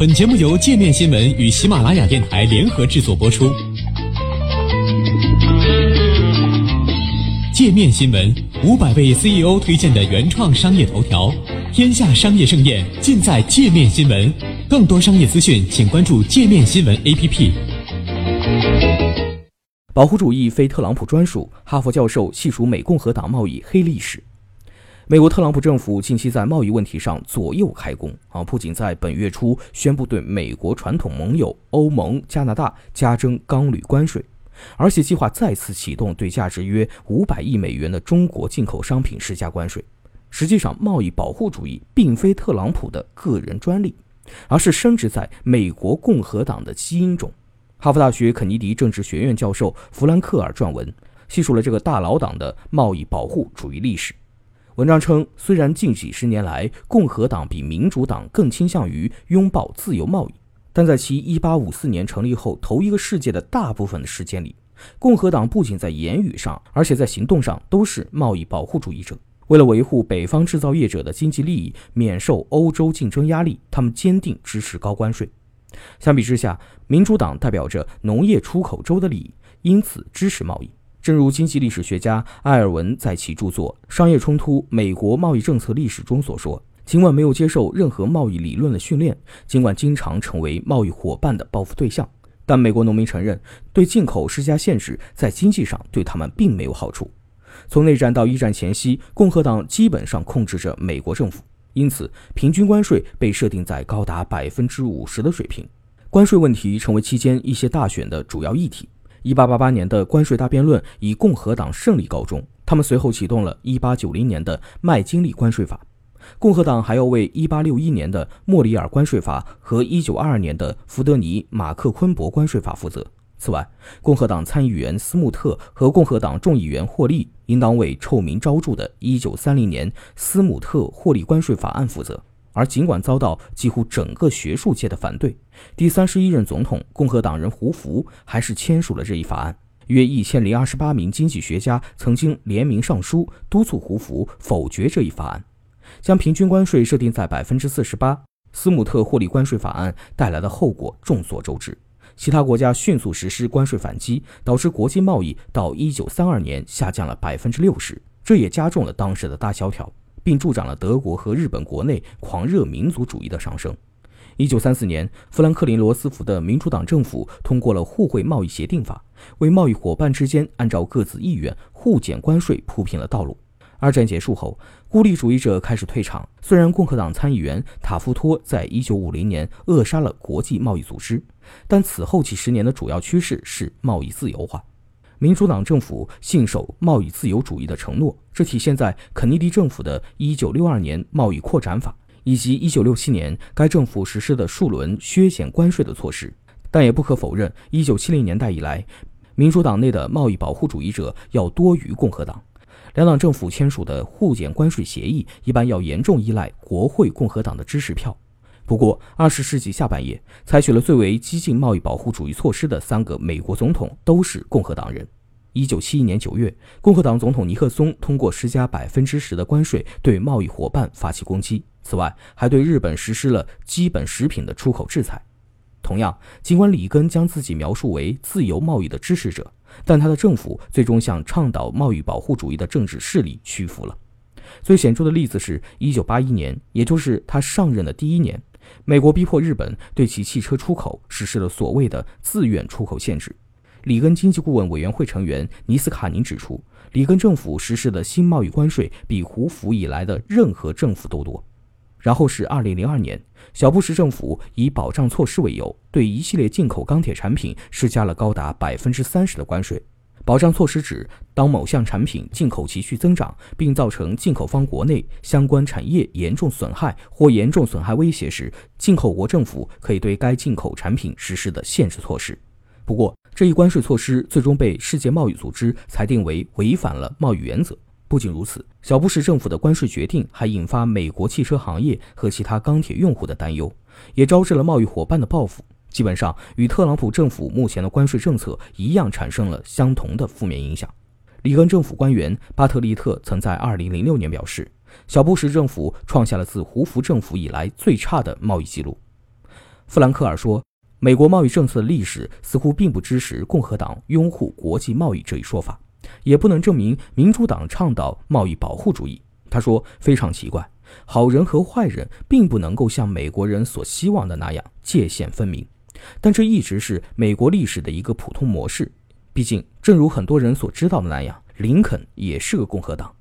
本节目由界面新闻与喜马拉雅电台联合制作播出。界面新闻五百位 CEO 推荐的原创商业头条，天下商业盛宴尽在界面新闻。更多商业资讯，请关注界面新闻 APP。保护主义非特朗普专属，哈佛教授细数美共和党贸易黑历史。美国特朗普政府近期在贸易问题上左右开弓啊，不仅在本月初宣布对美国传统盟友欧盟、加拿大加征钢铝关税，而且计划再次启动对价值约五百亿美元的中国进口商品施加关税。实际上，贸易保护主义并非特朗普的个人专利，而是深植在美国共和党的基因中。哈佛大学肯尼迪政治学院教授弗兰克尔撰文，细数了这个大佬党的贸易保护主义历史。文章称，虽然近几十年来共和党比民主党更倾向于拥抱自由贸易，但在其1854年成立后头一个世纪的大部分的时间里，共和党不仅在言语上，而且在行动上都是贸易保护主义者。为了维护北方制造业者的经济利益，免受欧洲竞争压力，他们坚定支持高关税。相比之下，民主党代表着农业出口州的利益，因此支持贸易。正如经济历史学家埃尔文在其著作《商业冲突：美国贸易政策历史》中所说，尽管没有接受任何贸易理论的训练，尽管经常成为贸易伙伴的报复对象，但美国农民承认，对进口施加限制在经济上对他们并没有好处。从内战到一战前夕，共和党基本上控制着美国政府，因此平均关税被设定在高达百分之五十的水平。关税问题成为期间一些大选的主要议题。一八八八年的关税大辩论以共和党胜利告终，他们随后启动了一八九零年的麦金利关税法。共和党还要为一八六一年的莫里尔关税法和一九二二年的福德尼马克昆博关税法负责。此外，共和党参议员斯穆特和共和党众议员霍利应当为臭名昭著的一九三零年斯姆特霍利关税法案负责。而尽管遭到几乎整个学术界的反对，第三十一任总统共和党人胡佛还是签署了这一法案。约一千零二十八名经济学家曾经联名上书，督促胡佛否决这一法案，将平均关税设定在百分之四十八。斯姆特霍利关税法案带来的后果众所周知，其他国家迅速实施关税反击，导致国际贸易到一九三二年下降了百分之六十，这也加重了当时的大萧条。并助长了德国和日本国内狂热民族主义的上升。一九三四年，富兰克林·罗斯福的民主党政府通过了互惠贸易协定法，为贸易伙伴之间按照各自意愿互减关税铺平了道路。二战结束后，孤立主义者开始退场。虽然共和党参议员塔夫托在一九五零年扼杀了国际贸易组织，但此后几十年的主要趋势是贸易自由化。民主党政府信守贸易自由主义的承诺，这体现在肯尼迪政府的1962年贸易扩展法以及1967年该政府实施的数轮削减关税的措施。但也不可否认，1970年代以来，民主党内的贸易保护主义者要多于共和党。两党政府签署的互减关税协议一般要严重依赖国会共和党的支持票。不过，二十世纪下半叶采取了最为激进贸易保护主义措施的三个美国总统都是共和党人。一九七一年九月，共和党总统尼克松通过施加百分之十的关税对贸易伙伴发起攻击。此外，还对日本实施了基本食品的出口制裁。同样，尽管里根将自己描述为自由贸易的支持者，但他的政府最终向倡导贸易保护主义的政治势力屈服了。最显著的例子是一九八一年，也就是他上任的第一年，美国逼迫日本对其汽车出口实施了所谓的自愿出口限制。里根经济顾问委员会成员尼斯卡宁指出，里根政府实施的新贸易关税比胡佛以来的任何政府都多。然后是2002年，小布什政府以保障措施为由，对一系列进口钢铁产品施加了高达百分之三十的关税。保障措施指，当某项产品进口急剧增长，并造成进口方国内相关产业严重损害或严重损害威胁时，进口国政府可以对该进口产品实施的限制措施。不过，这一关税措施最终被世界贸易组织裁定为违反了贸易原则。不仅如此，小布什政府的关税决定还引发美国汽车行业和其他钢铁用户的担忧，也招致了贸易伙伴的报复。基本上与特朗普政府目前的关税政策一样，产生了相同的负面影响。里根政府官员巴特利特曾在2006年表示，小布什政府创下了自胡佛政府以来最差的贸易记录。弗兰克尔说，美国贸易政策的历史似乎并不支持共和党拥护国际贸易这一说法，也不能证明民主党倡导贸易保护主义。他说，非常奇怪，好人和坏人并不能够像美国人所希望的那样界限分明，但这一直是美国历史的一个普通模式。毕竟，正如很多人所知道的那样，林肯也是个共和党。